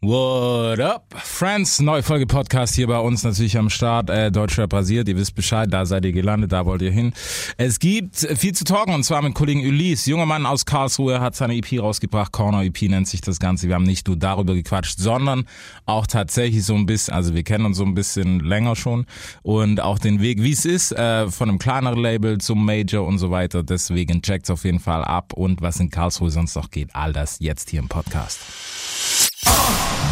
What up, Friends? Neue Folge Podcast hier bei uns natürlich am Start. Äh, Deutschrap rasiert, ihr wisst Bescheid, da seid ihr gelandet, da wollt ihr hin. Es gibt viel zu talken und zwar mit Kollegen Ulysse. Junger Mann aus Karlsruhe hat seine EP rausgebracht. Corner EP nennt sich das Ganze. Wir haben nicht nur darüber gequatscht, sondern auch tatsächlich so ein bisschen, also wir kennen uns so ein bisschen länger schon und auch den Weg, wie es ist, äh, von einem kleineren Label zum Major und so weiter. Deswegen checkt's auf jeden Fall ab und was in Karlsruhe sonst noch geht. All das jetzt hier im Podcast.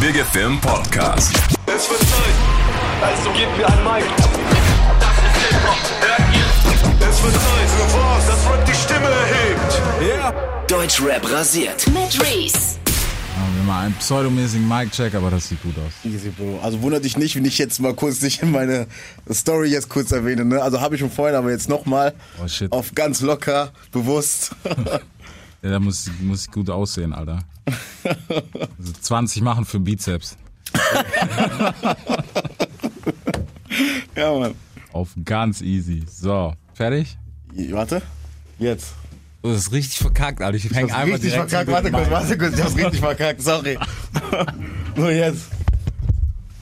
Big FM Podcast. Es wird Zeit, also gib mir ein Mic. Das ist Hip-Hop, hört ihr? Es wird Zeit für was, das Rap die Stimme erhebt. Deutschrap rasiert. mit Reese. Haben wir mal einen pseudomäßigen Mic-Check, aber das sieht gut aus. Easy, Bro. Also wundert dich nicht, wenn ich jetzt mal kurz dich in meine Story jetzt kurz erwähne. Ne? Also habe ich schon vorhin, aber jetzt nochmal Oh, shit. auf ganz locker, bewusst. Ja, da muss, muss ich gut aussehen, Alter. Also 20 machen für Bizeps. ja, Mann. Auf ganz easy. So, fertig? Warte. Jetzt. Du hast richtig verkackt, Alter. Ich Ich häng hab's einfach richtig direkt verkackt. Warte kurz, warte kurz. Ich hab's richtig verkackt. Sorry. Nur jetzt.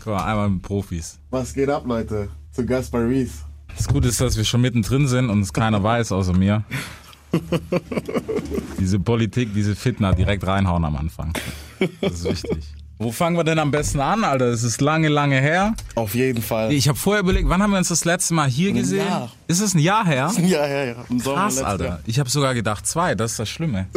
Guck mal, einmal mit Profis. Was geht ab, Leute? Zu Gast bei Reese. Das Gute ist, dass wir schon mittendrin sind und es keiner weiß, außer mir. Diese Politik, diese Fitner direkt reinhauen am Anfang. Das ist wichtig. Wo fangen wir denn am besten an, Alter? Es ist lange, lange her. Auf jeden Fall. Ich habe vorher überlegt, wann haben wir uns das letzte Mal hier gesehen? Jahr. Ist es ein Jahr her? ja, ja, ja. Im Sommer Krass, Alter. Jahr. Ich habe sogar gedacht zwei, das ist das Schlimme.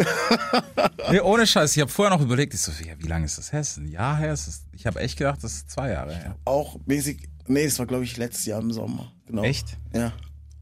nee, ohne Scheiß, ich habe vorher noch überlegt, ich so, ja, wie lange ist das her? Ist ein Jahr her? Ist es, ich habe echt gedacht, das ist zwei Jahre her. Auch mäßig. Nee, es war, glaube ich, letztes Jahr im Sommer. Genau. Echt? Ja.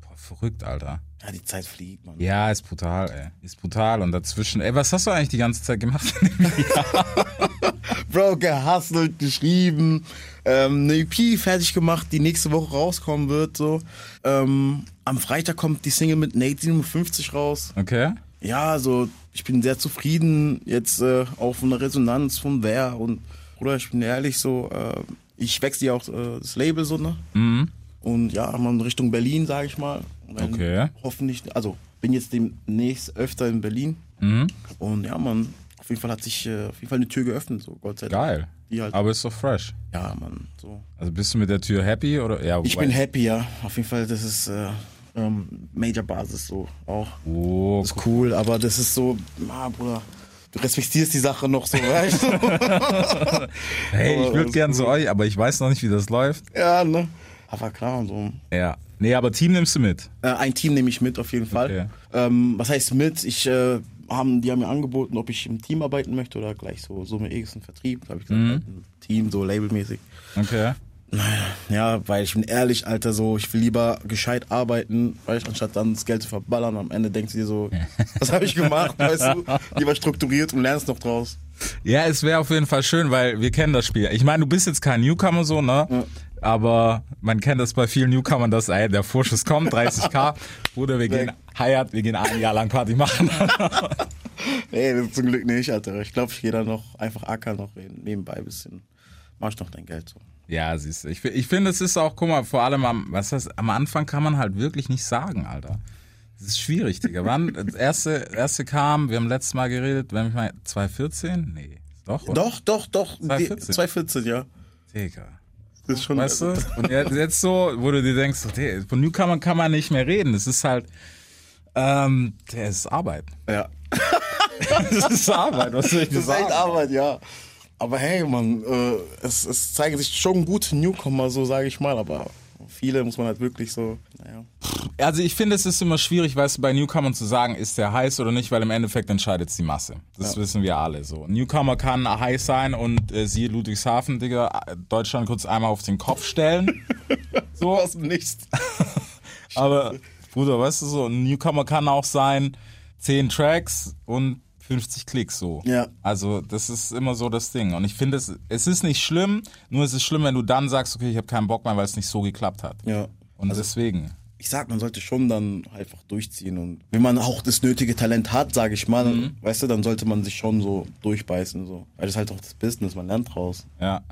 Boah, verrückt, Alter. Ja, die Zeit fliegt, Mann. Ja, ist brutal, ey. Ist brutal. Und dazwischen, ey, was hast du eigentlich die ganze Zeit gemacht? Bro, gehustelt, geschrieben, ähm, eine EP fertig gemacht, die nächste Woche rauskommen wird. So. Ähm, am Freitag kommt die Single mit Nate 57 raus. okay. Ja, also ich bin sehr zufrieden jetzt äh, auch von der Resonanz von Wer und Bruder, ich bin ehrlich so, äh, ich wechsle ja auch äh, das Label so, ne? Mhm. Und ja, man Richtung Berlin, sage ich mal. Dann Okay. Hoffentlich, also bin jetzt demnächst öfter in Berlin. Mhm. Und ja, man, auf jeden Fall hat sich äh, auf jeden Fall eine Tür geöffnet, so Gott sei Dank. Geil. Halt, Aber ist doch fresh. ja, man, so. Also bist du mit der Tür happy oder? Ja, Ich bin happy, ja. Auf jeden Fall, das ist äh, ähm, Major-Basis so auch. Oh, Das ist cool, aber das ist so, ah, Bruder, du respektierst die Sache noch so, weißt du? hey, ich würde gern gut. zu euch, aber ich weiß noch nicht, wie das läuft. ja, ne? Aber klar, so. Ja. Nee, aber Team nimmst du mit. Äh, ein Team nehme ich mit auf jeden Fall. Okay. Ähm, was heißt mit? Ich äh, haben, die haben mir angeboten, ob ich im Team arbeiten möchte oder gleich so Summe X und Vertrieb. Da habe ich gesagt, Mhm. halt Team, so labelmäßig. Okay. Ja, weil ich bin ehrlich, Alter, so, ich will lieber gescheit arbeiten, weißt, anstatt dann das Geld zu verballern. Am Ende denkst du dir so, was habe ich gemacht, weißt du? Lieber strukturiert und lernst noch draus. Ja, es wäre auf jeden Fall schön, weil wir kennen das Spiel. Ich meine, du bist jetzt kein Newcomer so, ne? Aber man kennt das bei vielen Newcomern, dass ey, der Vorschuss kommt, 30k. Bruder, wir gehen heiert, wir gehen ein Jahr lang Party machen. Nee, das zum Glück nicht, Alter. Ich glaube, ich gehe da noch einfach ackern, noch nebenbei ein bisschen. Mach ich noch dein Geld so. ja, siehst du. Ich, ich finde, es ist auch, guck mal, vor allem am, was heißt, am Anfang kann man halt wirklich nicht sagen, Alter. Das ist schwierig, Digga. Wann, das erste, erste kam, wir haben letztes Mal geredet, wenn ich mal, 2014? Nee. Doch, oder? Doch, doch, doch. 2014. 2014, ja. Digga. Das ist schon. Weißt du? Und jetzt, so, wo du dir denkst, der, von Newcomer kann man nicht mehr reden. Es ist halt, ähm, der ist Arbeit. Ja. Das ist Arbeit, was soll ich dir Das ist echt sagen? Arbeit, ja. Aber hey, man, äh, es, es zeigen sich schon gute Newcomer, so sage ich mal, aber viele muss man halt wirklich so, naja. Also ich finde, es ist immer schwierig, weißt du, bei Newcomern zu sagen, ist der heiß oder nicht, weil im Endeffekt entscheidet die Masse. Das wissen wir alle so. Newcomer kann heiß sein und äh, siehe Ludwigshafen, Digga, Deutschland kurz einmal auf den Kopf stellen. So aus dem Nichts. Aber, Bruder, weißt du so, ein Newcomer kann auch sein, 10 Tracks und 50 Klicks so. Ja. Also, das ist immer so das Ding. Und ich finde, es, es ist nicht schlimm, nur es ist schlimm, wenn du dann sagst, okay, ich habe keinen Bock mehr, weil es nicht so geklappt hat. Ja. Und deswegen. Ich sag, man sollte schon dann einfach durchziehen und wenn man auch das nötige Talent hat, sage ich mal, dann, weißt du, dann sollte man sich schon so durchbeißen, so. Weil das ist halt auch das Business, man lernt draus. Ja.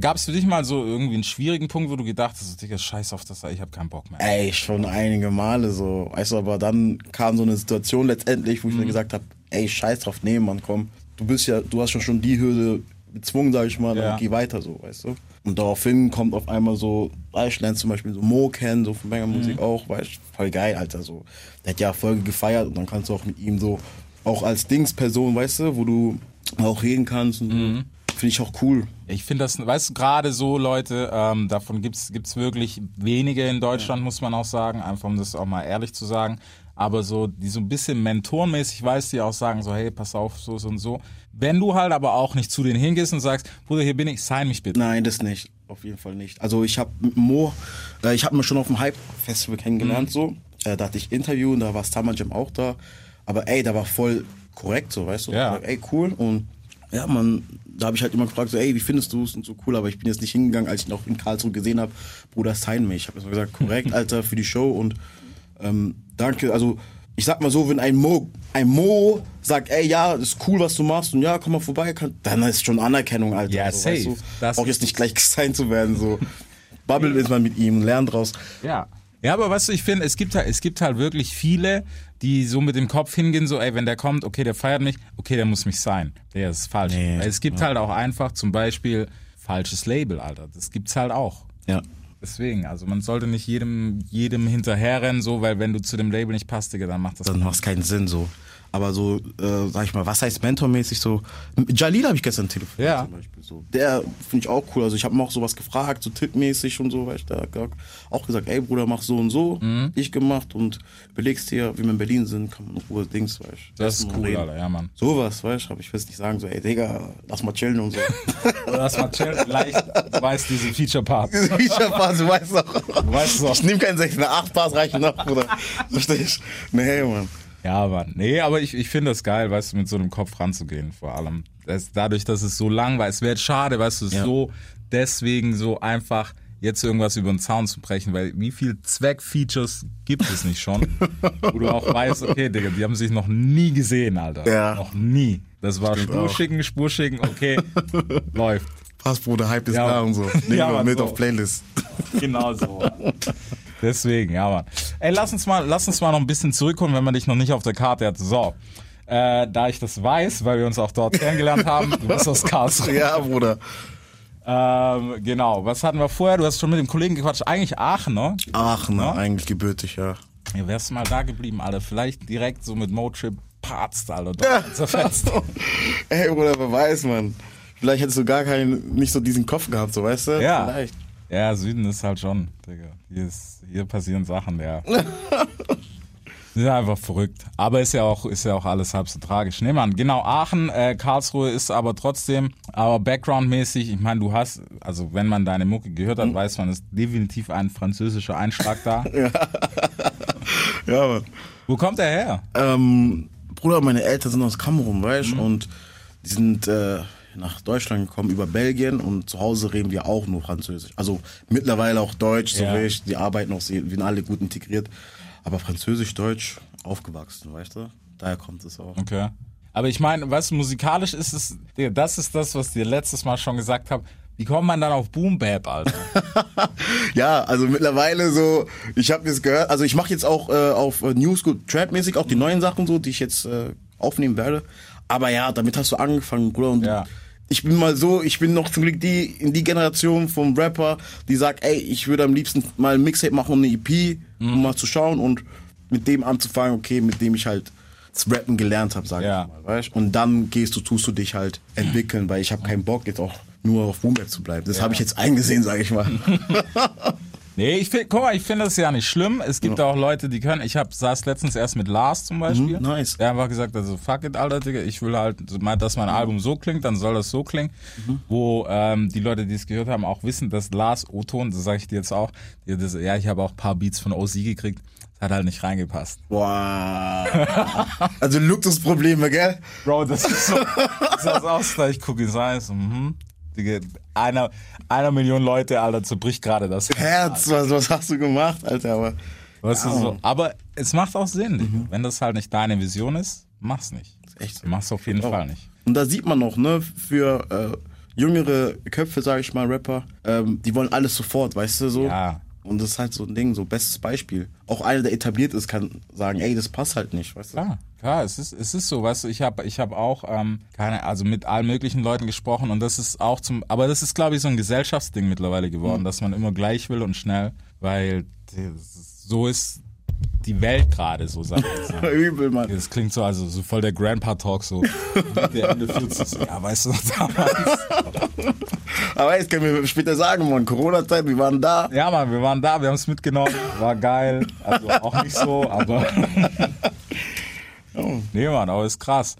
Gab es für dich mal so irgendwie einen schwierigen Punkt, wo du gedacht hast, Digga, scheiß auf das, ich habe keinen Bock mehr. Ey, schon einige Male so. Weißt du, aber dann kam so eine Situation letztendlich, wo ich mir gesagt habe, ey, scheiß drauf, nee, Mann, komm. Du bist ja, du hast schon schon die Hürde bezwungen, sag ich mal, Ja. dann geh weiter so, weißt du. Und daraufhin kommt auf einmal so, ich lerne zum Beispiel so Mo kennen, so von Banger Mhm. Musik auch, weißt du, voll geil, Alter, so. Der hat ja Folge gefeiert und dann kannst du auch mit ihm so, auch als Dingsperson, weißt du, wo du auch reden kannst und Mhm. so. Finde ich auch cool. Ich finde das, weißt du, gerade so Leute, ähm, davon gibt's gibt's wirklich wenige in Deutschland, muss man auch sagen, einfach um das auch mal ehrlich zu sagen. Aber so, die so ein bisschen mentorenmäßig, weißt die auch sagen so, hey, pass auf, so, so und so. Wenn du halt aber auch nicht zu denen hingehst und sagst, Bruder, hier bin ich, sign mich bitte. Nein, das nicht. Auf jeden Fall nicht. Also ich habe mit Mo, äh, ich habe ihn schon auf dem Hype-Festival Mhm. kennengelernt, so. Äh, da hatte ich Interview und da war Summer Jam auch da. Aber ey, da war voll korrekt, so, weißt du? Ja. Ey, cool. Und ja, man, da habe ich halt immer gefragt, so, ey, wie findest du es und so cool. Aber ich bin jetzt nicht hingegangen, als ich ihn auch in Karlsruhe gesehen habe, Bruder, sign mich. Ich habe erstmal gesagt, korrekt, Alter, für die Show und ähm, danke. Also ich sag mal so, wenn ein Mo, ein Mo sagt, ey, ja, ist cool, was du machst und ja, komm mal vorbei, kann, dann ist schon Anerkennung, Alter. Ja, so, safe. Weißt du? Das Brauch jetzt nicht gleich gesigned zu werden, so. Bubble ist man mit ihm, lernt draus. Ja. Ja, aber weißt du, ich finde, es gibt halt, es gibt halt wirklich viele, die so mit dem Kopf hingehen, so, ey, wenn der kommt, okay, der feiert mich, okay, der muss mich sein. Der ist falsch. Nee, es gibt halt auch einfach zum Beispiel falsches Label, Alter. Das gibt's halt auch. Ja. Deswegen, also man sollte nicht jedem, jedem hinterherrennen, so, weil wenn du zu dem Label nicht passt, Digga, dann macht das Dann macht es keinen Sinn, so. Aber so, äh, sag ich mal, was heißt mentormäßig so? Jalil habe ich gestern telefoniert Ja. zum Beispiel. So. Der finde ich auch cool. Also ich habe ihm auch sowas gefragt, so tippmäßig und so, weil ich da auch gesagt, ey Bruder, mach so und so. Mhm. Ich gemacht und überlegst dir, wie wir in Berlin sind, kann man in Ruhe Dings, weißt du. Das ist cool, reden. Alter, ja, Mann. Sowas, weißt du, aber ich will jetzt nicht sagen, so, ey Digga, lass mal chillen und so. Lass mal chillen, leicht, du weißt, diese Feature-Part. Feature Pass, du weißt doch. Du weißt doch. Ich nehme keinen 6, eine 8 Pass reichen noch, Bruder. Verstehst du? Nee, Mann. Ja, Mann. Nee, aber ich, ich finde das geil, weißt du, mit so einem Kopf ranzugehen, vor allem. Das, dadurch, dass es so lang war, es wäre schade, weißt du, es Ja. so, deswegen so einfach jetzt irgendwas über den Zaun zu brechen, weil wie viel Zweckfeatures gibt es nicht schon, wo du auch weißt, okay, Digga, die haben sich noch nie gesehen, Alter. Ja. Noch nie. Das war Stimmt Spur auch. schicken, Spur schicken, okay, läuft. Pass, Bruder, Hype ist Ja, da und so. Nehmen Ja, wir mit so. auf Playlist. Genau so. Deswegen, ja, Mann. Ey, lass uns mal, lass uns mal noch ein bisschen zurückkommen, wenn man dich noch nicht auf der Karte hat. So. Äh, da ich das weiß, weil wir uns auch dort kennengelernt haben, du bist aus Karlsruhe. Ja, Bruder. Ähm, genau. Was hatten wir vorher? Du hast schon mit dem Kollegen gequatscht. Eigentlich Aachen, ne? Ach, ne, Ja? eigentlich gebürtig, ja. Ja, wärst du mal da geblieben, Alter. Vielleicht direkt so mit Motrip Parts, Alter. Dort zerfetzt. Ey, Bruder, wer weiß, Mann. Vielleicht hättest du gar keinen, nicht so diesen Kopf gehabt, so, weißt du? Ja. Vielleicht. Ja, Süden ist halt schon, Digga. Hier, ist, hier passieren Sachen, ja. Sind einfach verrückt. Aber ist ja auch, ist ja auch alles halb so tragisch. Nee, Mann, genau, Aachen, äh, Karlsruhe ist aber trotzdem, aber backgroundmäßig, ich meine, du hast, also wenn man deine Mucke gehört hat, weiß man, ist definitiv ein französischer Einschlag da. Ja, Mann. Wo kommt er her? Ähm, Bruder, meine Eltern sind aus Kamerun, weißt du? Mhm. Und die sind äh, nach Deutschland gekommen über Belgien und zu Hause reden wir auch nur Französisch. Also mittlerweile auch Deutsch, so Ja. richtig. Die arbeiten auch, wir sind alle gut integriert. Aber Französisch, Deutsch aufgewachsen, weißt du? Daher kommt es auch. Okay. Aber ich meine, weißt du, musikalisch ist es, das ist das, was ich dir letztes Mal schon gesagt habe. Wie kommt man dann auf Boom Bap, Alter? Ja, also mittlerweile so, ich habe jetzt gehört, also ich mache jetzt auch äh, auf New School Trap-mäßig auch die neuen Sachen so, die ich jetzt äh, aufnehmen werde. Aber ja, damit hast du angefangen, Bruder. Und Ja. Ich bin mal so, ich bin noch zum Glück die in die Generation vom Rapper, die sagt, ey, ich würde am liebsten mal ein Mixtape machen und eine EP, Mhm. um mal zu schauen und mit dem anzufangen, okay, mit dem ich halt das Rappen gelernt habe, sag Ja. ich mal, weißt? Und dann gehst du, tust du dich halt entwickeln, weil ich habe keinen Bock jetzt auch nur auf Boombap zu bleiben. Das habe ich jetzt eingesehen, sage ich mal. Nee, ich finde, guck mal, ich finde das ja nicht schlimm. Es gibt auch Leute, die können. Ich hab, saß letztens erst mit Lars zum Beispiel. Mhm, nice. Der hat einfach gesagt, also fuck it, Alter, Digga, ich will halt, dass mein Album so klingt, dann soll das so klingen. Mhm. Wo ähm, die Leute, die es gehört haben, auch wissen, dass Lars O-Ton, das sage ich dir jetzt auch, das, ja, ich habe auch ein paar Beats von OC gekriegt, das hat halt nicht reingepasst. Boah. Also Luxusprobleme, gell? Bro, das ist so, das ist aus, ich gucke, sei es, mhm. Digga, einer, einer Million Leute, Alter, zerbricht gerade das. Herz, was, was hast du gemacht, Alter? Aber Weißt du, so. Aber es macht auch Sinn. Digga. Wenn das halt nicht deine Vision ist, mach's nicht. echt so. Mach's auf jeden Auch. Fall nicht. Und da sieht man noch, ne, für äh, jüngere Köpfe, sage ich mal, Rapper, ähm, die wollen alles sofort, weißt du, so. Ja. Und das ist halt so ein Ding, so bestes Beispiel. Auch einer, der etabliert ist, kann sagen, ey, das passt halt nicht, weißt du? Klar, klar, es ist, es ist so, weißt du, ich habe ich hab auch ähm, keine, also mit allen möglichen Leuten gesprochen und das ist auch zum, aber das ist, glaube ich, so ein Gesellschaftsding mittlerweile geworden, dass man immer gleich will und schnell, weil so ist die Welt gerade, so sagt. Übel, Mann. Das klingt so, also so voll der Grandpa-Talk, so der Ende 40. so, Ja, weißt du damals? Aber jetzt können wir später sagen, Mann, Corona-Zeit, wir waren da. Ja, Mann, wir waren da, wir haben es mitgenommen, war geil. Also auch nicht so, aber. Nee, Mann, aber ist krass.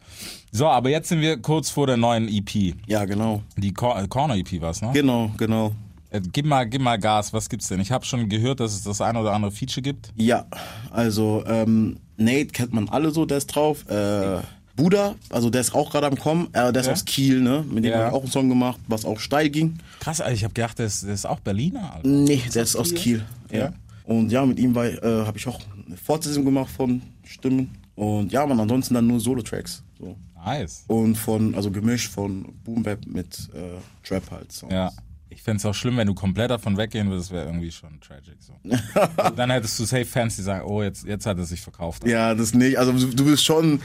So, aber jetzt sind wir kurz vor der neuen EP. Ja, genau. Die Cor äh, Corner EP war's, ne? Genau, genau. Äh, Gib mal, gib mal Gas, was gibt's denn? Ich habe schon gehört, dass es das ein oder andere Feature gibt. Ja, also ähm, Nate kennt man alle so, der ist drauf. Äh, Buda, also der ist auch gerade am Kommen. Äh, der ist Ja. aus Kiel, ne? Mit dem Ja. habe ich auch einen Song gemacht, was auch steil ging. Krass, Alter, ich habe gedacht, der ist, der ist auch Berliner. Alter. Nee, der ist aus Kiel. Ja. Ja. Und ja, mit ihm war, äh, habe ich auch eine Fortsetzung gemacht von Stimmen. Und ja, man, ansonsten dann nur Solo-Tracks. So. Nice. Und von, also gemischt von Boom Bap mit äh, Trap halt. Songs. Ja. Ich fänd's auch schlimm, wenn du komplett davon weggehen würdest, wäre irgendwie schon tragic. So. Dann hättest du safe Fans, die sagen, oh, jetzt, jetzt hat er sich verkauft. Ja, das nicht. Also du, willst schon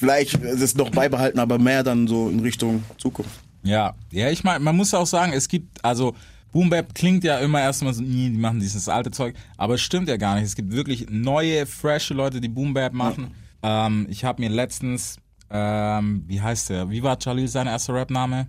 vielleicht das noch beibehalten, aber mehr dann so in Richtung Zukunft. Ja, ja, ich meine, man muss auch sagen, es gibt, also Boom Bap klingt ja immer erstmal so, nee, die machen dieses alte Zeug, aber es stimmt ja gar nicht. Es gibt wirklich neue, frische Leute, die Boom Bap machen. Ähm, ich habe mir letztens, ähm, wie heißt der? Wie war Jalil sein erster Rap-Name?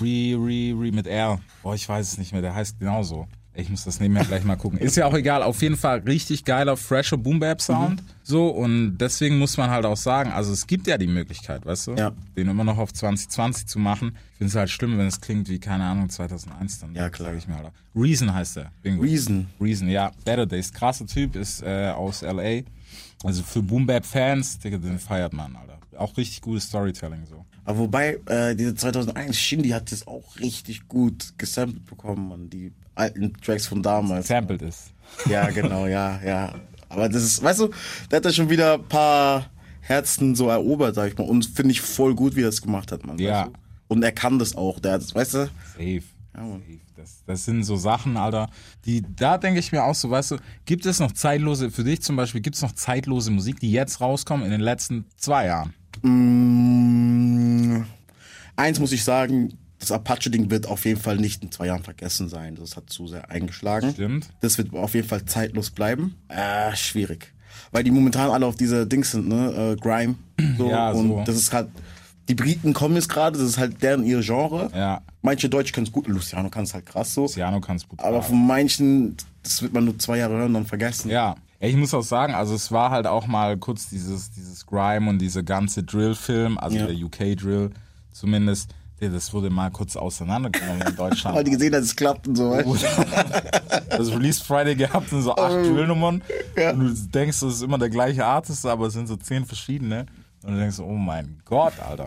Re, Re, Re mit R. Boah, ich weiß es nicht mehr, der heißt genauso. Ich muss das nebenher gleich mal gucken. Ist ja auch egal, auf jeden Fall richtig geiler, fresher Boom Bap Sound. So, und deswegen muss man halt auch sagen, also es gibt ja die Möglichkeit, weißt du? Ja. Den immer noch auf 2020 zu machen. Ich finde es halt schlimm, wenn es klingt wie, keine Ahnung, 2001 dann. Ja, klar. Sag ich mir halt. Reason heißt der. Bingo. Reason. Reason, ja. Better Days. Krasser Typ, ist äh, aus L.A. Also für Boom Bap Fans, Digga, den feiert man, Alter. Auch richtig gutes Storytelling so. Aber wobei, äh, diese 2001, Shindy hat das auch richtig gut gesampelt bekommen, man. Die alten Tracks von damals. Sampled ist. Ja, genau, ja, ja. Aber das ist, weißt du, der hat da schon wieder ein paar Herzen so erobert, sag ich mal. Und finde ich voll gut, wie er das gemacht hat, man. Ja. Weißt du? Und er kann das auch, der hat das, weißt du? Safe. Mann. Safe. Das, das sind so Sachen, Alter, die, da denke ich mir auch so, weißt du, gibt es noch zeitlose, für dich zum Beispiel, gibt es noch zeitlose Musik, die jetzt rauskommen in den letzten zwei Jahren? Mm, eins muss ich sagen, das Apache-Ding wird auf jeden Fall nicht in zwei Jahren vergessen sein. Das hat zu sehr eingeschlagen. Stimmt. Das wird auf jeden Fall zeitlos bleiben. Äh, schwierig. Weil die momentan alle auf dieser Dings sind, ne? Äh, Grime. So. Ja, und so. das ist halt. Die Briten kommen jetzt gerade, das ist halt deren ihr Genre. Ja. Manche Deutsche können es gut, Luciano kann es halt krass so. Luciano kann es brutal. Aber von manchen, das wird man nur zwei Jahre hören und dann vergessen. Ja, ich muss auch sagen, also es war halt auch mal kurz dieses, dieses Grime und diese ganze Drill-Film, also Ja. der UK-Drill zumindest, das wurde mal kurz auseinandergenommen in Weil Deutschland. die gesehen, dass es klappt und so. das Release Friday gehabt und so acht Drill-Nummern und du denkst, das ist immer der gleiche Artist, aber es sind so zehn verschiedene und du denkst, oh mein Gott, Alter,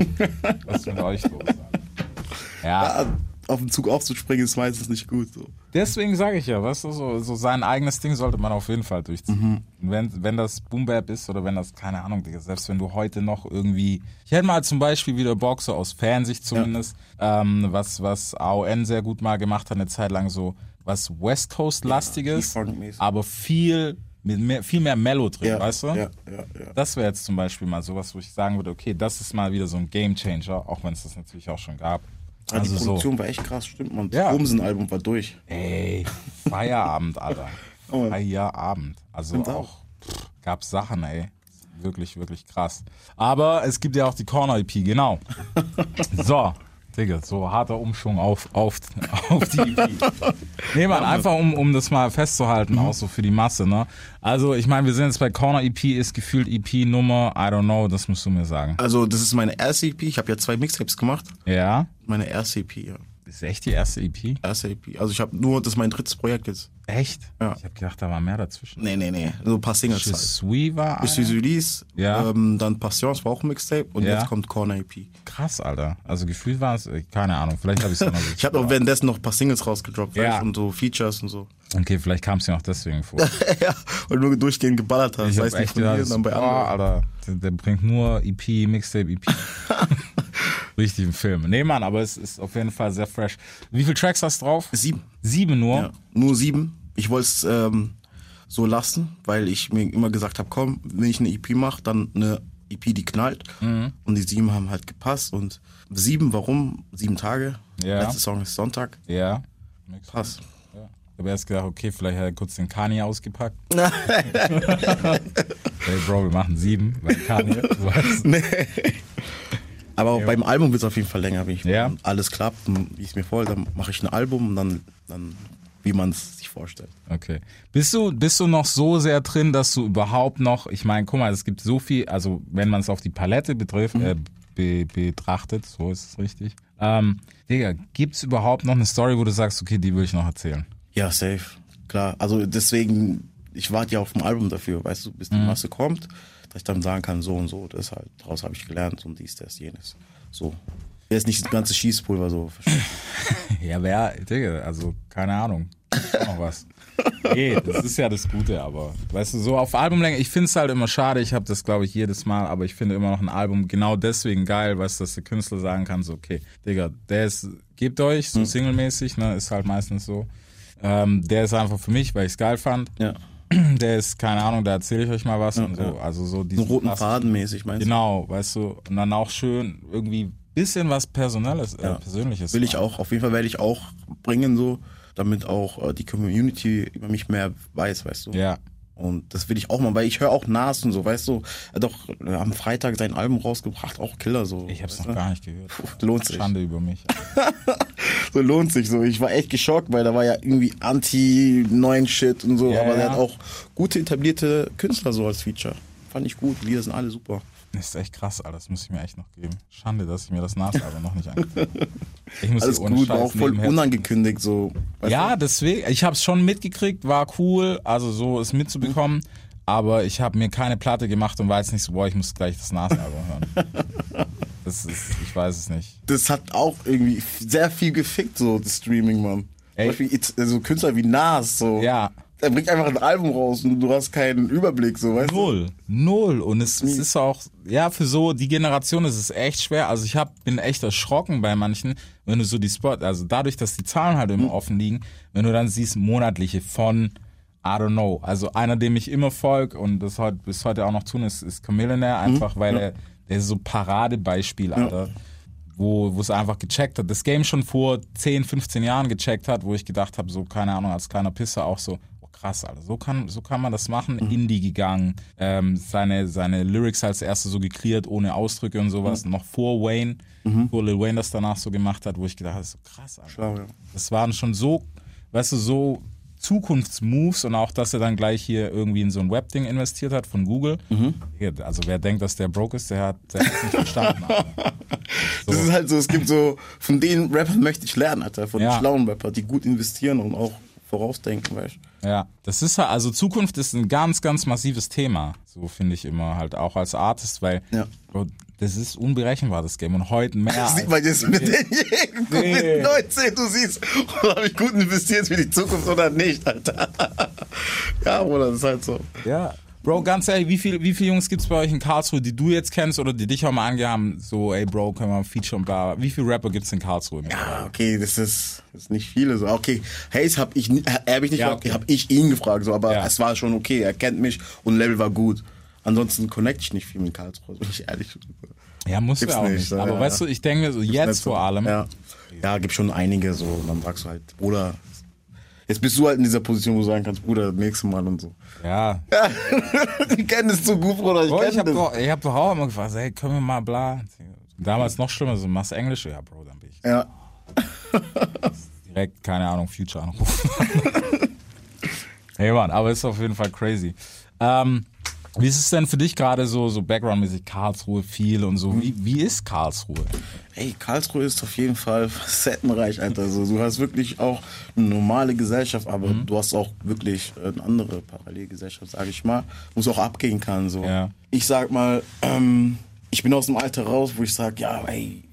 was ist mit euch los? Alter? Ja, Ah, Auf den Zug aufzuspringen ist meistens nicht gut. So. Deswegen sage ich ja, weißt du, so, so sein eigenes Ding sollte man auf jeden Fall durchziehen. Und Wenn, wenn das Boom Bap ist oder wenn das, keine Ahnung, Digga, selbst wenn du heute noch irgendwie, ich hätte mal zum Beispiel wieder Bock, so aus Fansicht zumindest, ähm, was, was AON sehr gut mal gemacht hat, eine Zeit lang so, was West Coast-lastiges, E-Funk-mäßig. aber viel, mit mehr, viel mehr Mellow drin, Ja, weißt du? ja, ja, ja. Das wäre jetzt zum Beispiel mal sowas, wo ich sagen würde, okay, das ist mal wieder so ein Game Changer, auch wenn es das natürlich auch schon gab. Ah, die Also so. Produktion war echt krass, stimmt man. Das Ja. Bumsen-Album war durch. Ey, Feierabend, Alter. Feierabend. Also Stimmt auch, pff, gab Sachen, ey. Wirklich, wirklich krass. Aber es gibt ja auch die Corner-EP, genau. So, Digga, so harter Umschwung auf, auf, auf die EP. Nee, man, einfach um, um das mal festzuhalten, auch so für die Masse, ne? Also, ich meine, wir sind jetzt bei Corner EP, ist gefühlt EP-Nummer, I don't know, das musst du mir sagen. Also, das ist meine erste EP. Ich habe ja zwei Mixtapes gemacht. Ja? Meine erste EP, ja. Ist echt die erste EP? Erste EP. Also, ich habe nur, das ist mein drittes Projekt jetzt. Echt? Ja. Ich habe gedacht, da war mehr dazwischen. Nee, nee, nee. So ein paar Singles Je halt. suis war du Release, Ja. ähm, dann Passions war auch ein Mixtape und Ja. jetzt kommt Corner EP. Krass, Alter. Also gefühlt war es, äh, keine Ahnung, vielleicht habe ich es noch nicht. Ich habe auch währenddessen noch ein paar Singles rausgedroppt Ja. du, und so Features und so. Okay, vielleicht kam es dir noch deswegen vor. ja, und nur durchgehend geballert hast. Ich Das heißt nicht echt von hier, gedacht, dann bei anderen. Alter, der, der bringt nur EP, Mixtape, EP. Richtig im Film. Nee, Mann, aber es ist auf jeden Fall sehr fresh. Wie viele Tracks hast du drauf? Sieben. Sieben nur? Ja. Nur sieben. Ich wollte es ähm, so lassen, weil ich mir immer gesagt habe, komm, wenn ich eine EP mache, dann eine EP, die knallt. Mhm. Und die sieben haben halt gepasst. Und sieben, warum? Sieben Tage. Ja. Letzter Song ist Sonntag. Ja. Passt. Ja. Ich habe erst gedacht, okay, vielleicht hat er kurz den Kanye ausgepackt. hey Bro, wir machen sieben, weil Kanye, du weißt. Nee. Aber auch beim Album wird es auf jeden Fall länger. Wenn ich Ja. alles klappt und wie ich es mir vorstelle, dann mache ich ein Album und dann, dann wie man es sich vorstellt. Okay. Bist du, bist du noch so sehr drin, dass du überhaupt noch, ich meine, guck mal, es gibt so viel, also wenn man es auf die Palette betrifft, äh, be, betrachtet, so ist es richtig. Ähm, Digga, gibt's überhaupt noch eine Story, wo du sagst, okay, die will ich noch erzählen? Ja, safe. Klar. Also deswegen, ich warte ja auf dem Album dafür, weißt du, bis die Masse kommt, dass ich dann sagen kann, so und so, das halt, daraus habe ich gelernt und dies, das, jenes. So. Jetzt nicht das ganze Schießpulver so. Ja, wer, Digga, also keine Ahnung. Ist noch was. Nee, das ist ja das Gute, aber weißt du, so auf Albumlänge, ich finde es halt immer schade, ich habe das glaube ich jedes Mal, aber ich finde immer noch ein Album genau deswegen geil, weißt du, dass der Künstler sagen kann, so okay, Digga, der ist, gebt euch, so singlemäßig, ne, ist halt meistens so. Ähm, der ist einfach für mich, weil ich es geil fand. Ja. Der ist, keine Ahnung, da erzähle ich euch mal was und so. ja. Also so So diesen roten klassischen- Faden mäßig, meinst du? Genau, weißt du, und dann auch schön irgendwie bisschen was Personelles, äh, Ja. Persönliches. Will ich auch, auf jeden Fall werde ich auch bringen, so, damit auch äh, die Community über mich mehr weiß, weißt du. Ja. Und das will ich auch mal, weil ich höre auch Nas und so, weißt du. Er hat doch äh, am Freitag sein Album rausgebracht, auch Killer so. Ich hab's noch du? gar nicht gehört. lohnt sich. Schande über mich. So lohnt sich so. Ich war echt geschockt, weil da war ja irgendwie anti-neuen Shit und so. Ja, aber ja. der hat auch gute etablierte Künstler so als Feature. Fand ich gut. Lieder sind alle super. Das ist echt krass, Alter. Das muss ich mir echt noch geben. Schande, dass ich mir das Nas-Album noch nicht angeguckt habe. Ich muss Alles gut, war Scheiß auch voll nebenher- unangekündigt so. Ja, deswegen. Ich habe es schon mitgekriegt, war cool, also so es mitzubekommen. Aber ich habe mir keine Platte gemacht und war jetzt nicht so, boah, ich muss gleich das Nas-Album hören. Das ist, ich weiß es nicht. Das hat auch irgendwie sehr viel gefickt, so das Streaming, Mann. Ey. Zum Beispiel jetzt, so Künstler wie Nas, so. Ja. Er bringt einfach ein Album raus und du hast keinen Überblick, so, weißt du? Null. Null. Und es, es ist auch, ja, für so die Generation ist es echt schwer. Also ich hab, bin echt erschrocken bei manchen, wenn du so die Spot, also dadurch, dass die Zahlen halt immer offen liegen, wenn du dann siehst, monatliche von, I don't know. Also einer, dem ich immer folge und das heute, bis heute auch noch tun, ist, ist Chamillionaire, einfach weil er, der ist so Paradebeispiel, Alter. Wo, wo es einfach gecheckt hat, das Game schon vor 10, 15 Jahren gecheckt hat, wo ich gedacht habe, so, keine Ahnung, als kleiner Pisser auch so, oh krass, Alter, so kann, so kann man das machen, Indie gegangen, ähm, seine, seine Lyrics als erste so geklärt, ohne Ausdrücke und sowas, noch vor Wayne, wo Lil Wayne das danach so gemacht hat, wo ich gedacht habe, so krass, Alter. Schlau, ja. Das waren schon so, weißt du, so Zukunftsmoves und auch, dass er dann gleich hier irgendwie in so ein Webding investiert hat von Google. Ja, Also wer denkt, dass der broke ist, der hat der hat's nicht verstanden. Alter. Das ist halt so, es gibt so, von den Rappern möchte ich lernen, Alter, von Ja. den schlauen Rappern, die gut investieren und auch vorausdenken, weißt du. Ja, das ist halt, also Zukunft ist ein ganz, ganz massives Thema. So finde ich immer halt auch als Artist, weil Ja. Das ist unberechenbar, das Game. Und heute mehr. Das sieht man jetzt mit denjenigen Nee. mit 19, du siehst, habe ich gut investiert für die Zukunft oder nicht, Alter. ja, Bruder, das ist halt so. Ja. Bro, ganz ehrlich, wie viele wie viel Jungs gibt's bei euch in Karlsruhe, die du jetzt kennst oder die dich auch mal angehaben, so, ey Bro, können wir mal Feature und bla. Wie viele Rapper gibt's in Karlsruhe? Ah, okay, das ist, das ist nicht viele so. Okay, Hayes habe ich, hab ich nicht Ja, gefragt, okay. habe ich ihn gefragt, so, aber Ja. es war schon okay, er kennt mich und Level war gut. Ansonsten connecte ich nicht viel mit Karlsruhe, bin ich ehrlich. Ja, musst Gibt's du auch nicht, so, Aber ja, weißt ja. du, ich denke so, jetzt vor allem. Ja, ja gibt schon einige so. Und dann sagst du halt, Bruder, jetzt bist du halt in dieser Position, wo du sagen kannst, Bruder, nächstes Mal und so. Ja. Ja, ich kenne es zu gut, Bruder, ich Bro, ich kenne hab das. doch, hab doch auch immer gefragt, hey, können wir mal bla. Damals noch schlimmer, so machst Englisch, ja, Bro, dann bin ich Ja, direkt, keine Ahnung, Future anrufen. hey Mann, aber ist auf jeden Fall crazy. Ähm, wie ist es denn für dich gerade so, so Background-mäßig Karlsruhe viel und so? Wie, wie ist Karlsruhe? ey, Karlsruhe ist auf jeden Fall facettenreich, Alter. Also, du hast wirklich auch eine normale Gesellschaft, aber Mhm. du hast auch wirklich eine andere Parallelgesellschaft, sage ich mal, wo es auch abgehen kann. So. Ja. Ich sag mal, ähm, ich bin aus dem Alter raus, wo ich sag, ja, ey,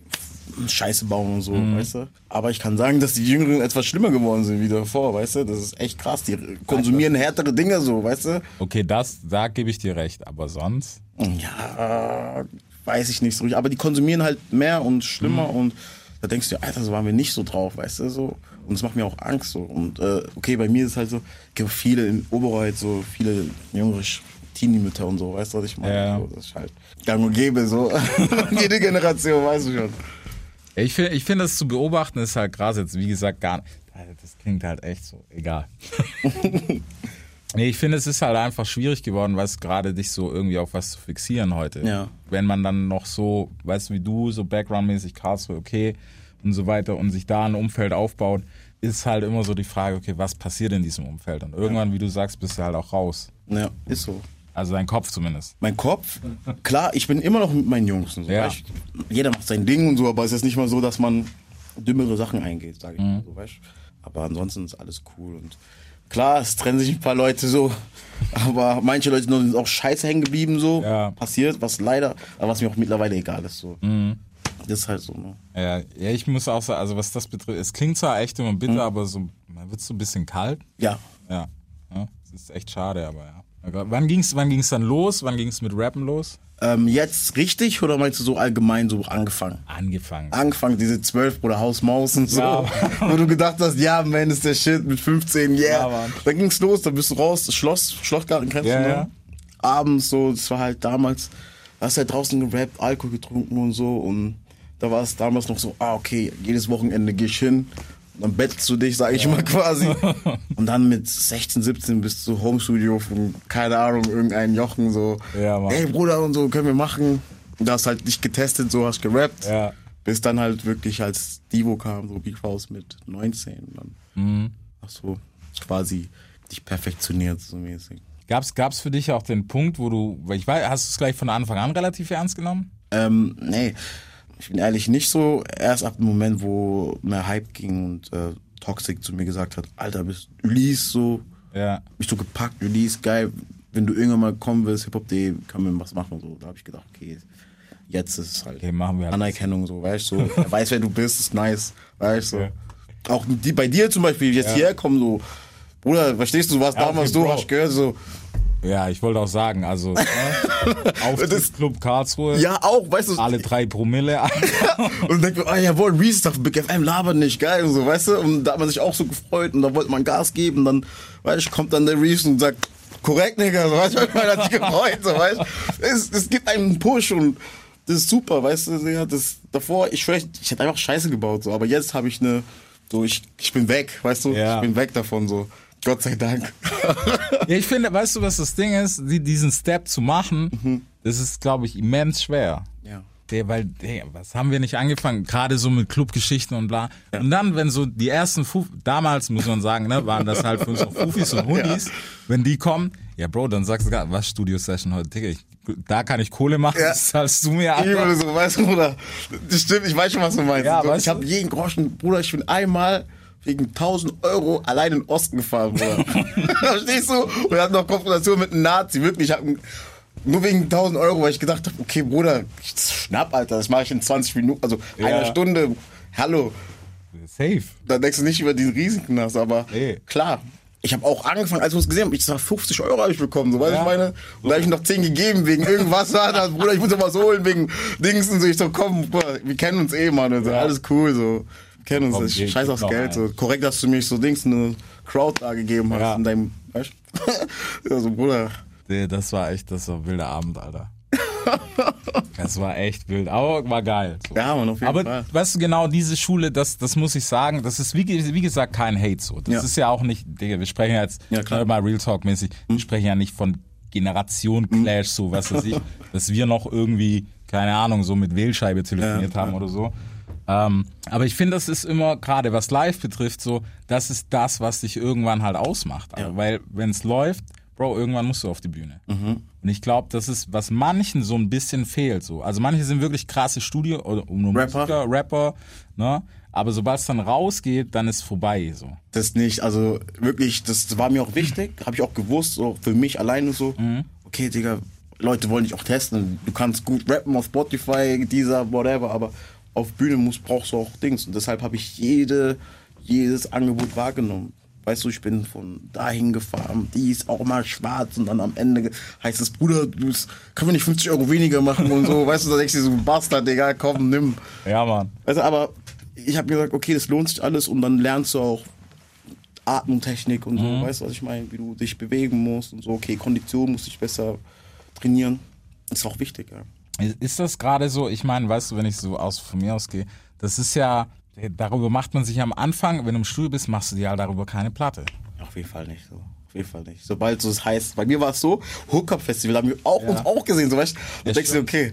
Scheiße bauen und so, Mhm. weißt du? Aber ich kann sagen, dass die Jüngeren etwas schlimmer geworden sind wie davor, weißt du? Das ist echt krass. Die konsumieren härtere Dinge so, weißt du? Okay, das, da gebe ich dir recht, aber sonst? Ja, weiß ich nicht so richtig. Aber die konsumieren halt mehr und schlimmer Mhm. und da denkst du, Alter, so waren wir nicht so drauf, weißt du, so. Und das macht mir auch Angst, so. Und, äh, okay, bei mir ist es halt so, es gibt viele in Oberreuth, so viele jüngere Teenie-Mütter und so, weißt du, was ich meine? Ja. So, das ist halt gang und gäbe, so. Jede Generation, weißt du schon. Ja, Ich finde, ich finde, das zu beobachten ist halt krass jetzt, wie gesagt, gar nicht. Das klingt halt echt so, egal. nee, ich finde, es ist halt einfach schwierig geworden, weißt gerade dich so irgendwie auf was zu fixieren heute. Ja. Wenn man dann noch so, weißt du, wie du, so backgroundmäßig Karlsruhe, okay, und so weiter und sich da ein Umfeld aufbaut, ist halt immer so die Frage, okay, was passiert in diesem Umfeld? Und irgendwann, wie du sagst, bist du halt auch raus. Ja, ist so. Also dein Kopf zumindest. Mein Kopf, klar, ich bin immer noch mit meinen Jungs und so. Ja. weißt jeder macht sein Ding und so, aber es ist nicht mal so, dass man dümmere Sachen eingeht, sage ich mal so, weißt. Aber ansonsten ist alles cool und klar, es trennen sich ein paar Leute so, aber manche Leute sind auch scheiße hängen geblieben so. Ja. Passiert, was leider, aber was mir auch mittlerweile egal ist so. Das ist halt so, ne? Ja, ja, ich muss auch sagen, also was das betrifft, es klingt zwar echt immer bitter, aber so, man wird so ein bisschen kalt. Ja. Ja, ja, das ist echt schade, aber ja. Wann ging's, wann ging's dann los? Wann ging's mit Rappen los? Ähm, jetzt richtig oder meinst du so allgemein so angefangen? Angefangen. angefangen, diese 12 oder Haus Maus und so. Ja. Wo du gedacht hast, ja, man, ist der Shit mit 15, yeah. Ja, dann ging's los, dann bist du raus, Schloss, Schlossgarten kennst Ja, du, ne? ja. Abends so, das war halt damals, da hast du halt draußen gerappt, Alkohol getrunken und so und da war es damals noch so, ah, okay, jedes Wochenende geh ich hin. Dann bettelst du dich, sag ich mal quasi. Und dann mit 16, 17 bist du Homestudio von, keine Ahnung, irgendein Jochen so. Ja, Mann. Ey, Bruder und so, können wir machen. Und da hast halt nicht getestet, so hast gerappt. Ja. Bis dann halt wirklich als Divo kam, so Big Faust mit 19. Und dann Mhm. hast du quasi dich perfektioniert, so mäßig. Gab's, gab's für dich auch den Punkt, wo du, weil ich weiß, hast du es gleich von Anfang an relativ ernst genommen? Ähm, nee, ich bin ehrlich nicht so. Erst ab dem Moment, wo mehr Hype ging und äh, Toxic zu mir gesagt hat, Alter, bist Ulysse so, Ja. mich so gepackt, Ulysse, geil. Wenn du irgendwann mal kommen willst, Hip-Hop.de, können wir was machen. So, da habe ich gedacht, okay, jetzt ist es halt Okay, halt. Anerkennung, so, weißt du, so. Er weiß, wer du bist, ist nice, weißt du. Ja. Auch die, bei dir zum Beispiel, jetzt hierher kommen, so, Bruder, verstehst du, du warst Ja, damals okay, so, Bro. hast gehört, so, Ja, ich wollte auch sagen, also ne? Auftrittsclub Karlsruhe, ja, auch, weißt du, alle drei Promille. und denkt mir, oh jawohl, Reese ist auf Big FM, labert nicht, geil, und so, weißt du, und da hat man sich auch so gefreut, und da wollte man Gas geben, und dann, weißt du, kommt dann der Reese und sagt, korrekt, Digga, so, weißt du, man hat sich gefreut, so, weißt du, es, es gibt einem einen Push, und das ist super, weißt du, Digga, das, davor, ich schwör, ich hätte einfach Scheiße gebaut, so, aber jetzt habe ich eine, so, ich, ich bin weg, weißt du, Ja. ich bin weg davon, so, Gott sei Dank. ja, ich finde, weißt du, was das Ding ist? Die, diesen Step zu machen, das ist, glaube ich, immens schwer. ja. Der, weil, der, was haben wir nicht angefangen? Gerade so mit Clubgeschichten und bla. Und dann, wenn so die ersten Fuf, damals muss man sagen, ne, waren das halt für uns noch Fufis und Hundis. Wenn die kommen, ja Bro, dann sagst du gar, was Studio Session heute, Digga, ich, da kann ich Kohle machen, Ja. das zahlst du mir Ich ab. würde so, weißt du, Bruder, das stimmt, ich weiß schon, was du meinst. Ja, ich habe jeden Groschen, Bruder, ich bin einmal wegen 1000 Euro allein in den Osten gefahren, Bruder. Verstehst du? Und er hat noch Konfrontation mit einem Nazi, wirklich. Ich hab, nur wegen 1000 Euro, weil ich gedacht habe, okay, Bruder, ich schnapp, Alter, das mache ich in 20 Minuten, also Ja. einer Stunde. Hallo, Safe. da denkst du nicht über die Risiken nach, aber Nee. klar. Ich habe auch angefangen, als wir uns gesehen haben, ich sag 50 Euro habe ich bekommen, so weißt Ja. ich meine. Und da habe ich noch 10 gegeben wegen irgendwas, das, Bruder, ich muss doch was holen wegen Dings und so. Ich so, komm, Bruder, wir kennen uns eh, Mann, und so, Ja. alles cool, so. Kennen uns, gib- scheiß aufs Geld, so. Korrekt, dass du mir so Dings eine Crowd da gegeben hast Ja. in deinem, weißt du? ja, so, Bruder. Nee, das war echt, das war ein wilder Abend, Alter. Das war echt wild, aber war geil. So. Ja, Mann, auf jeden aber Fall. weißt du genau, diese Schule, das, das muss ich sagen, das ist wie, wie gesagt kein Hate so. Das Ja. ist ja auch nicht, Digga, wir sprechen jetzt Ja, klar. Hm. mal Real Talk mäßig, wir sprechen ja nicht von Generation Clash, so was weiß ich, dass wir noch irgendwie, keine Ahnung, so mit Wählscheibe telefoniert Ja, haben oder so. Ähm, aber ich finde, das ist immer, gerade was live betrifft, so, das ist das, was dich irgendwann halt ausmacht. Also, Ja. Weil, wenn es läuft, Bro, irgendwann musst du auf die Bühne. Mhm. Und ich glaube, das ist, was manchen so ein bisschen fehlt. So. Also manche sind wirklich krasse Studio- oder um Rapper. Musiker, Rapper, ne? Aber sobald es dann rausgeht, dann ist vorbei. So. Das nicht, also wirklich, das war mir auch wichtig, habe ich auch gewusst, so für mich alleine so, okay, Digga, Leute wollen dich auch testen, du kannst gut rappen auf Spotify, dieser, whatever, aber auf Bühne musst, brauchst du auch Dings und deshalb habe ich jede, jedes Angebot wahrgenommen. Weißt du, ich bin von dahin gefahren, die ist auch mal schwarz und dann am Ende heißt es, Bruder, du bist- können wir nicht 50 Euro weniger machen und so, weißt du, da denkst du so, Bastard, Digga, komm, nimm. Ja, Mann. Also, aber ich habe mir gesagt, okay, das lohnt sich alles und dann lernst du auch Atmungstechnik und so, weißt du, was ich meine, wie du dich bewegen musst und so, okay, Kondition muss ich besser trainieren. Ist auch wichtig, ja. Ist das gerade so, ich meine, weißt du, wenn ich so aus von mir ausgehe, das ist ja, darüber macht man sich am Anfang, wenn du im Studio bist, machst du dir halt darüber keine Platte. Auf jeden Fall nicht so. Auf jeden Fall nicht. Sobald so es heißt, bei mir war es so, Hookup Festival haben wir auch Ja. uns auch gesehen, so weißt du. Denkst du, okay,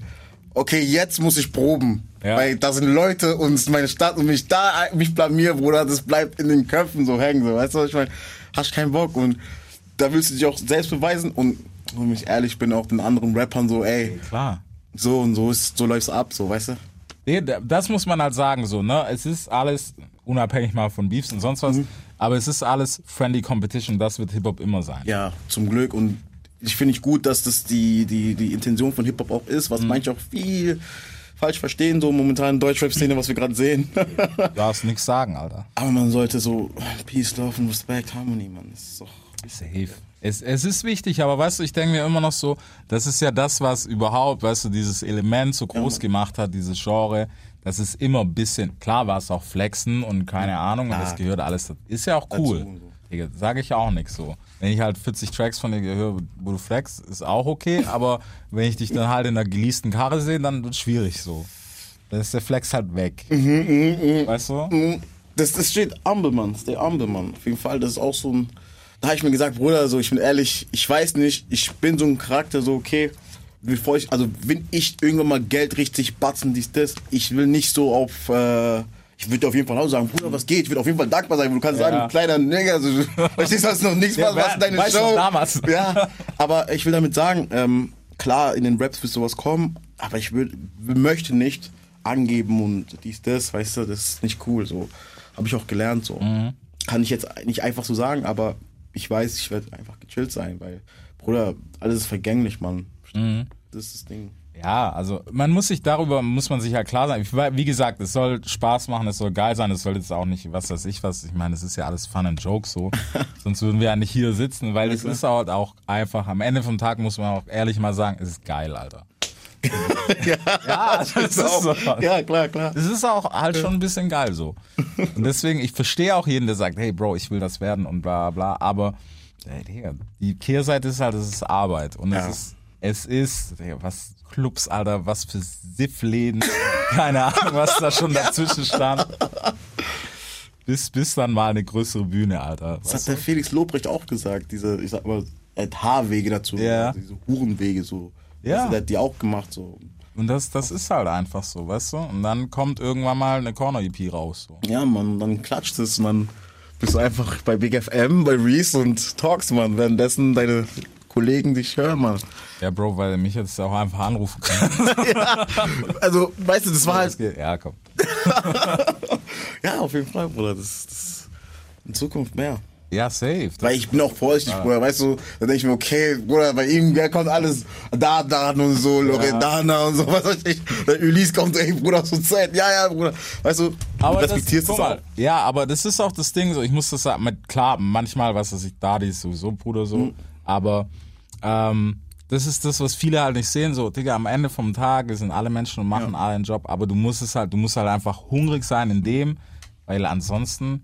okay, jetzt muss ich proben. Ja. Weil da sind Leute und meine Stadt und mich da mich blamier, Bruder, das bleibt in den Köpfen so hängen, so weißt du, was ich meine, hast keinen Bock und da willst du dich auch selbst beweisen und wenn ich ehrlich bin, auch den anderen Rappern so, ey, Klar. So und so ist, so läuft's ab, so, weißt du? Nee, da- das muss man halt sagen, so, ne? Es ist alles, unabhängig mal von Beefs und sonst was, aber es ist alles friendly competition, das wird Hip-Hop immer sein. Ja, zum Glück. Und ich finde ich gut, dass das die, die, die Intention von Hip-Hop auch ist, was manche auch viel falsch verstehen, so momentan in Deutschrap-Szene, was wir gerade sehen. Du darfst nichts sagen, Alter. Aber man sollte so Peace, Love und Respect, Harmony, man. Das ist doch. Safe. Es, es ist wichtig, aber weißt du, ich denke mir immer noch so, das ist ja das, was überhaupt, weißt du, dieses Element so groß gemacht hat, dieses Genre, das ist immer ein bisschen, klar war es auch Flexen und keine Ahnung, und das gehört alles, das ist ja auch cool. Digga, sage ich auch nichts so. Wenn ich halt 40 Tracks von dir höre, wo du flex, ist auch okay, aber wenn ich dich dann halt in einer geleasten Karre sehe, dann wird schwierig so. Dann ist der Flex halt weg. Weißt du? Das, das steht Humble, Mann. Stay Humble, Mann. Auf jeden Fall, das ist auch so ein. Da habe ich mir gesagt, Bruder, so, ich bin ehrlich, ich weiß nicht, ich bin so ein Charakter, so, okay, bevor ich, also, wenn ich irgendwann mal Geld richtig batzen, dies, das, ich will nicht so auf, äh, ich würde auf jeden Fall auch sagen, Bruder, was geht? Ich würde auf jeden Fall dankbar sein, du kannst Ja. sagen, kleiner Nigger, also, verstehst du, was noch nichts Ja, was, was deine weißt Show? damals. Ja, aber ich will damit sagen, ähm, klar, in den Raps wird sowas kommen, aber ich würd, möchte nicht angeben und dies, das, weißt du, das ist nicht cool, so. Habe ich auch gelernt, so. Kann ich jetzt nicht einfach so sagen, aber ich weiß, ich werde einfach gechillt sein, weil, Bruder, alles ist vergänglich, Mann. Das ist das Ding. Ja, also man muss sich darüber, muss man sich ja klar sein. Wie gesagt, es soll Spaß machen, es soll geil sein, es soll jetzt auch nicht, was weiß ich was, ich meine, es ist ja alles Fun and Joke so. Sonst würden wir ja nicht hier sitzen, weil es ist halt auch einfach, am Ende vom Tag muss man auch ehrlich mal sagen, es ist geil, Alter. ja, das ist so. Ja, klar, klar. Es ist auch halt schon ein bisschen geil so. Und deswegen, ich verstehe auch jeden, der sagt, hey Bro, ich will das werden und bla bla, aber ey, Digga, die Kehrseite ist halt, es ist Arbeit. Und Ja. es ist, es ist, Digga, was Clubs, Alter, was für Siffläden, keine Ahnung, was da schon dazwischen stand. Bis, bis dann mal eine größere Bühne, Alter. Das hat der Felix Lobrecht auch gesagt, diese, ich sag mal, H-Wege dazu, Ja. diese Hurenwege so. Ja. Also, der hat die auch gemacht, so. Und das, das ist halt einfach so, weißt du? Und dann kommt irgendwann mal eine Corner-EP raus. So. Ja, man, dann klatscht es, man. Bist du einfach bei Big FM, bei Reese und talks, man. Währenddessen deine Kollegen dich hören, man. Ja, Bro, weil mich jetzt auch einfach anrufen kann. ja, also, weißt du, das war halt. Ja, komm. Ja, auf jeden Fall, Bruder. Das, das in Zukunft mehr. Ja, safe. Weil ich bin auch vorsichtig, Bruder, weißt du, da denke ich mir, okay, Bruder, bei ihm wer kommt alles Dardan und so, Loredana und so, was weiß ich. Der Ulysse kommt, ey, Bruder, zur Zeit. Ja, ja, Bruder. Weißt du, du respektierst das, das, auch. Ja, aber das ist auch das Ding, so ich muss das sagen, mit, klar, manchmal, was weiß ich, Dadi ist sowieso Bruder so, Mhm. aber ähm, das ist das, was viele halt nicht sehen, so, Digga, am Ende vom Tag sind alle Menschen und machen alle einen Job, aber du musst es halt, du musst halt einfach hungrig sein in dem, weil ansonsten,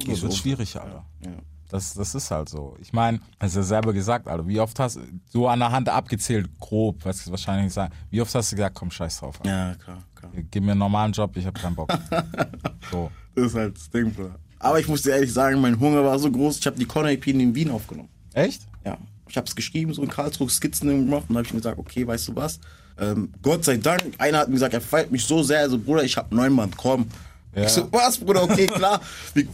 pff, das wird schwierig, Alter. Ja. Das, das ist halt so. Ich meine, hast du ja selber gesagt, Alter, wie oft hast du so an der Hand abgezählt, grob, was ich wahrscheinlich sagen, wie oft hast du gesagt, komm, scheiß drauf, Alter. ja, klar, klar. Gib mir einen normalen Job, ich hab keinen Bock. so. Das ist halt das Ding, Bruder. Aber ich muss dir ehrlich sagen, mein Hunger war so groß, ich habe die Corner EP in Wien aufgenommen. Echt? Ja. Ich habe es geschrieben, so in Karlsruhe Skizzen gemacht und dann habe ich mir gesagt, okay, weißt du was? Ähm, Gott sei Dank, einer hat mir gesagt, er feiert mich so sehr, also Bruder, ich hab neun Mann, komm. Ja. Ich so, was, Bruder, okay, klar.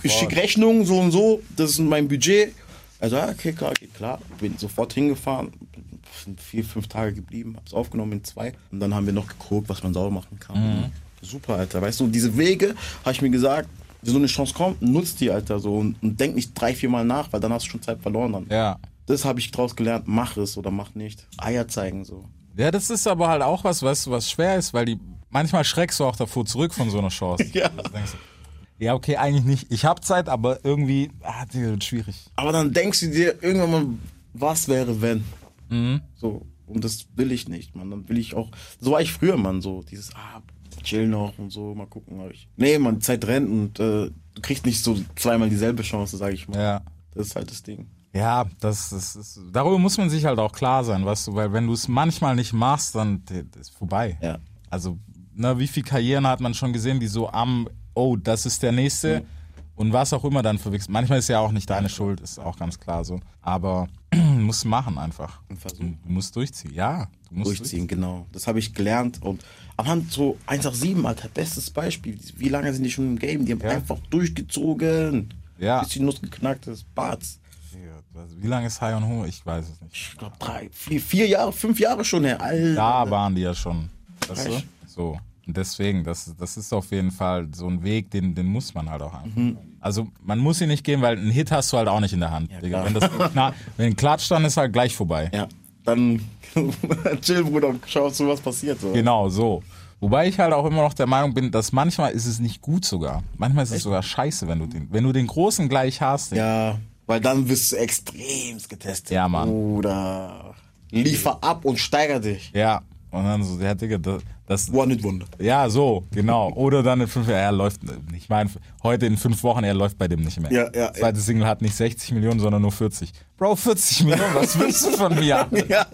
Ich, schicke Rechnungen, so und so, das ist mein Budget. Also, ja, okay, klar, geht klar. Bin sofort hingefahren, sind vier, fünf Tage geblieben, hab's aufgenommen in zwei. Und dann haben wir noch geguckt, was man sauber machen kann. Super, Alter. Weißt du, diese Wege, habe ich mir gesagt, wenn so eine Chance kommt, nutzt die, Alter, so. Und, und denk nicht drei, vier Mal nach, weil dann hast du schon Zeit verloren. Dann. Ja. Das habe ich draus gelernt, mach es oder mach nicht. Eier zeigen so. Ja, das ist aber halt auch was, du, was schwer ist, weil die manchmal schreckst du auch davor zurück von so einer Chance. Ja. Also denkst ja, okay, eigentlich nicht. Ich hab Zeit, aber irgendwie, ah, das wird schwierig. Aber dann denkst du dir irgendwann mal, was wäre wenn? So, und das will ich nicht, man. Dann will ich auch, so war ich früher, man, so dieses, ah, chill noch und so, mal gucken. Aber ich, nee, man, Zeit rennt und äh, du kriegst nicht so zweimal dieselbe Chance, sage ich mal. Ja. Das ist halt das Ding. Ja, das, das ist, darüber muss man sich halt auch klar sein, weißt du, weil wenn du es manchmal nicht machst, dann ist vorbei. Ja. Also, ne, wie viele Karrieren hat man schon gesehen, die so am, oh, das ist der nächste und was auch immer dann verwechselt. Manchmal ist ja auch nicht deine Schuld, ist auch ganz klar so. Aber musst machen einfach. Und versuchen. Du musst durchziehen, ja. Du musst Durchziehen, genau. Das habe ich gelernt. Und anhand so 187, Alter, bestes Beispiel. Wie lange sind die schon im Game? Die haben Ja. einfach durchgezogen. Ja. Bis die Nuss geknackt ist. Barts. Also Wie lange ist High on Ho? Ich weiß es nicht. Ich glaube drei, vier, vier Jahre, fünf Jahre schon her. Alter. Da waren die ja schon. Weißt du? Echt? So. Und deswegen, das, das ist auf jeden Fall so ein Weg, den, den muss man halt auch einfach. Mhm. Also man muss ihn nicht gehen, weil einen Hit hast du halt auch nicht in der Hand. Klar. Wenn, das, na, wenn ein Klatsch, dann ist halt gleich vorbei. Ja. Dann chill, Bruder, schau zu, was passiert. So. Genau, so. Wobei ich halt auch immer noch der Meinung bin, dass manchmal ist es nicht gut sogar. Manchmal ist es sogar scheiße, wenn du den, wenn du den Großen gleich hast. Ja, weil dann wirst du extremst getestet. Ja, Mann. Bruder. Liefer ab und steiger dich. Ja. Und dann so, ja, Digga, das, das One Hit Wunder. ja, so, genau. Oder dann in fünf Jahren, er läuft, ich meine, heute in fünf Wochen, er läuft bei dem nicht mehr. Ja, ja, Zweite Single hat nicht 60 Millionen, sondern nur 40. Bro, 40 Millionen, was willst du von mir? Ja,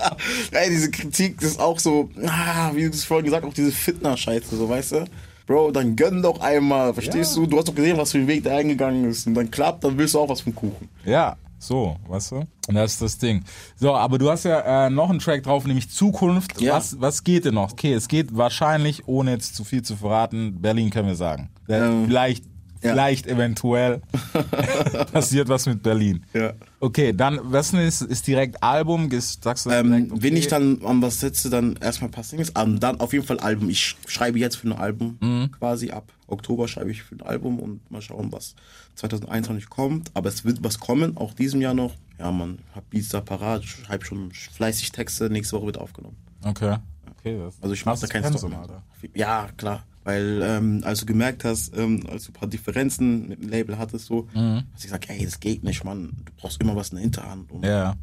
ey, diese Kritik ist auch so, ah, wie du es vorhin gesagt hast, auch diese Fitner-Scheiße, so, weißt du? Bro, dann gönn doch einmal, verstehst Ja. du? Du hast doch gesehen, was für ein Weg der eingegangen ist. Und dann klappt, dann willst du auch was vom Kuchen. Ja, so, weißt du? Und das ist das Ding. So, aber du hast ja äh, noch einen Track drauf, nämlich Zukunft. Ja. Was, was geht denn noch? Okay, es geht wahrscheinlich, ohne jetzt zu viel zu verraten, Berlin können wir sagen. Äh, Ähm, vielleicht, ja. vielleicht eventuell passiert was mit Berlin. Ja. Okay, dann, was ist, ist direkt Album? Ist- Sagst du Ähm, direkt, okay. Wenn ich dann an was setze, dann erstmal paar Singles, ähm, dann auf jeden Fall Album. Ich schreibe jetzt für ein Album Mhm. quasi ab. Oktober schreibe ich für ein Album und mal schauen, was 2021 kommt. Aber es wird was kommen, auch diesem Jahr noch. Ja, man, hab Beats da parat, schreibe schon fleißig Texte, nächste Woche wird aufgenommen. Okay. Okay, das Also ich mache da krasses keinen Pensum, Stop. Alter. Ja, klar. Weil, ähm, als du gemerkt hast, ähm, als du ein paar Differenzen mit dem Label hattest, so, Mhm. hast du gesagt, ey, das geht nicht, Mann. Du brauchst immer was in der Hinterhand. Und Ja.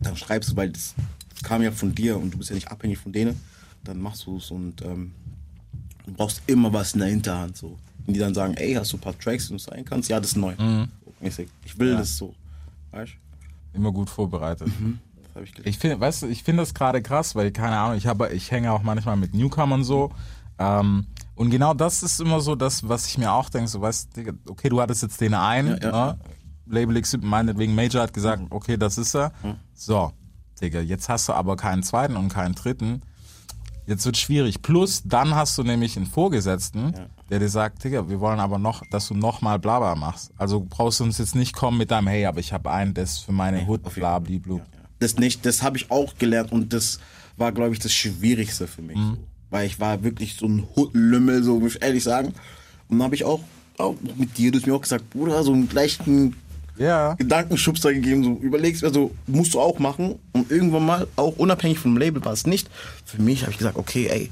dann schreibst du, weil das, das kam ja von dir und du bist ja nicht abhängig von denen. Dann machst du es und ähm, du brauchst immer was in der Hinterhand. So. Und die dann sagen, ey, hast du ein paar Tracks, die du sein kannst? Ja, das ist neu. Mäßig. Ich will Mhm. Ja. das so. Weißt du? Immer gut vorbereitet. Das habe ich. Ich finde, weißt du, ich finde das gerade krass, weil keine Ahnung, ich habe, ich hänge auch manchmal mit Newcomern so. Ähm, und genau das ist immer so das, was ich mir auch denke, so weißt Digga, okay, du hattest jetzt den einen, Ja, ja. ne? Label X, meinetwegen Major hat gesagt, okay, das ist er. So, Digga, jetzt hast du aber keinen zweiten und keinen dritten. Jetzt wird schwierig. Plus, dann hast du nämlich einen Vorgesetzten, der dir sagt, Digga, wir wollen aber noch, dass du nochmal Blabla machst. Also brauchst du uns jetzt nicht kommen mit deinem, hey, aber ich habe einen, das für meine Hood, auf jeden bla, Fall. bli, blu. Das nicht, das habe ich auch gelernt und das war, glaube ich, das Schwierigste für mich. Mhm. Weil ich war wirklich so ein Huttenlümmel, so muss ich ehrlich sagen. Und dann habe ich auch, auch mit dir, du hast mir auch gesagt, Bruder, so einen leichten Ja. Gedankenschubser gegeben, so überlegst, also musst du auch machen. Und irgendwann mal, auch unabhängig vom Label war es nicht. Für mich habe ich gesagt, okay, ey,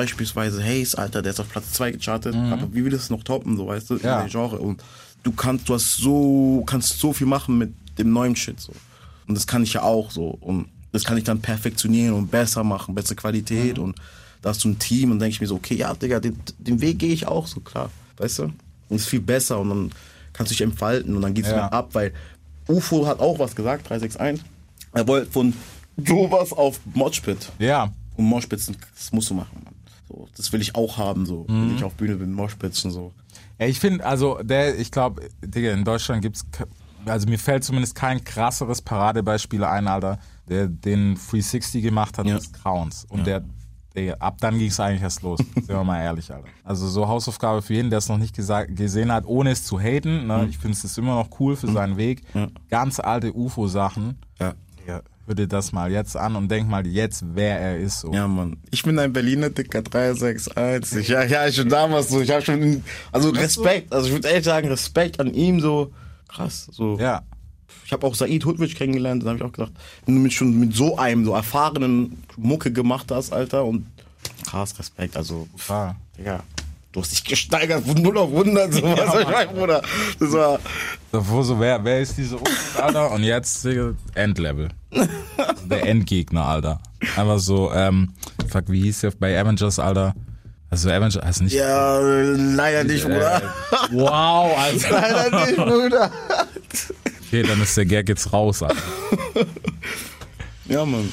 beispielsweise Haze, Alter, der ist auf Platz 2 gechartet, aber wie will das noch toppen, so weißt du, Mhm. Ja. in dem Genre. Und du kannst, du hast so, kannst so viel machen mit dem neuen Shit so. Und das kann ich ja auch so. Und das kann ich dann perfektionieren und besser machen, bessere Qualität Mhm. und da hast du ein Team und denke ich mir so, okay, ja, Digga, den, den Weg gehe ich auch so, klar. Weißt du? Und es ist viel besser und dann kannst du dich entfalten und dann geht's Ja. mehr ab, weil UFO hat auch was gesagt, 361. Er wollte von sowas auf Moshpit. Ja. Und Moshpits, das musst du machen. So, das will ich auch haben, so. Mhm. Wenn ich auf Bühne bin, Moshpits und so. Ja, ich finde, also der, ich glaube, Digga, in Deutschland gibt's, also mir fällt zumindest kein krasseres Paradebeispiel ein, Alter, der den 360 gemacht hat Ja. des Grauens. Und der, Digga, ab dann ging's eigentlich erst los. Sind wir mal ehrlich, Alter. Also so Hausaufgabe für jeden, der es noch nicht gesehen hat, ohne es zu haten. Ne? Ich finde es ist immer noch cool für seinen Weg. Ganz alte UFO-Sachen. Ja. Hör dir das mal jetzt an und denk mal jetzt, wer er ist. So. Ja, Mann. Ich bin ein Berliner Dicker 361. Ich, ja, ja, schon damals so. Ich habe schon, also Respekt. Also ich würde ehrlich sagen, Respekt an ihm so. Krass. So. Ja. Ich habe auch Said Hudwig kennengelernt, da habe ich auch gedacht, wenn du mit schon mit so einem so erfahrenen Mucke gemacht hast, Alter, und krass Respekt, also, War. Digga, du hast dich gesteigert von 0 auf 100, so was soll ich meinen, Bruder. Das war, Davor so, wer, wer ist diese Unst, Alter? Und jetzt, Endlevel. Der Endgegner, Alter. Einfach so, ähm, fuck, wie hieß der bei Avengers, Alter? Also Avenger hast du nicht. Ja, leider nicht, Bruder. Wow, also. Leider nicht, Bruder. Okay, dann ist der Gag jetzt raus. Alter. Ja, Mann.